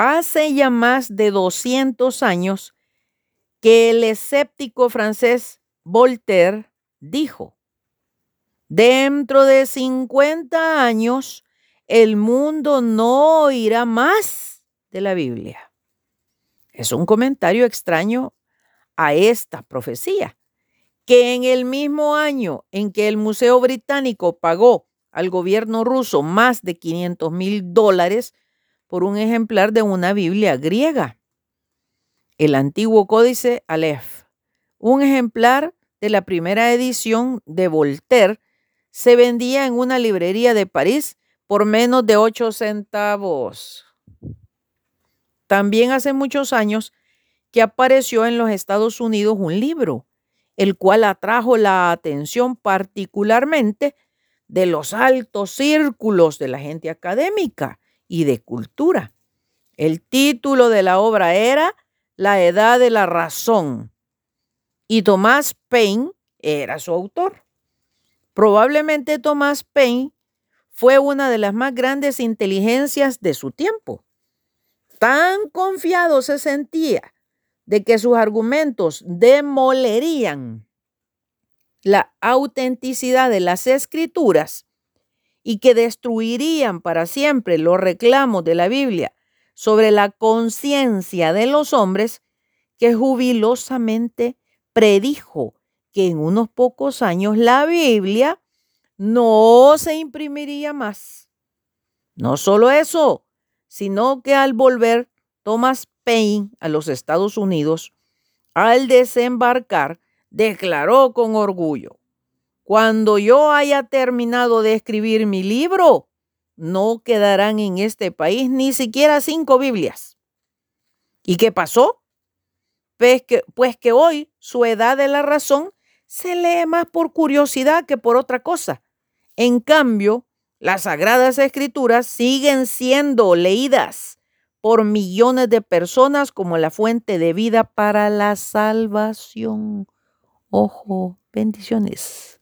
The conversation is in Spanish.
Hace ya más de 200 años que el escéptico francés Voltaire dijo, dentro de 50 años el mundo no oirá más de la Biblia. Es un comentario extraño a esta profecía, que en el mismo año en que el Museo Británico pagó al gobierno ruso más de 500 mil dólares por un ejemplar de una Biblia griega. El antiguo códice Aleph, un ejemplar de la primera edición de Voltaire, se vendía en una librería de París por menos de 8 centavos. También hace muchos años que apareció en los Estados Unidos un libro, el cual atrajo la atención particularmente de los altos círculos de la gente académica y de cultura. El título de la obra era La Edad de la Razón y Tomás Paine era su autor. Probablemente Tomás Paine fue una de las más grandes inteligencias de su tiempo. Tan confiado se sentía de que sus argumentos demolerían la autenticidad de las escrituras y que destruirían para siempre los reclamos de la Biblia sobre la conciencia de los hombres, que jubilosamente predijo que en unos pocos años la Biblia no se imprimiría más. No solo eso, sino que al volver Thomas Paine a los Estados Unidos, al desembarcar, declaró con orgullo, cuando yo haya terminado de escribir mi libro, no quedarán en este país ni siquiera cinco Biblias. ¿Y qué pasó? Pues que, pues que hoy su edad de la razón se lee más por curiosidad que por otra cosa. En cambio, las sagradas escrituras siguen siendo leídas por millones de personas como la fuente de vida para la salvación. Ojo, bendiciones.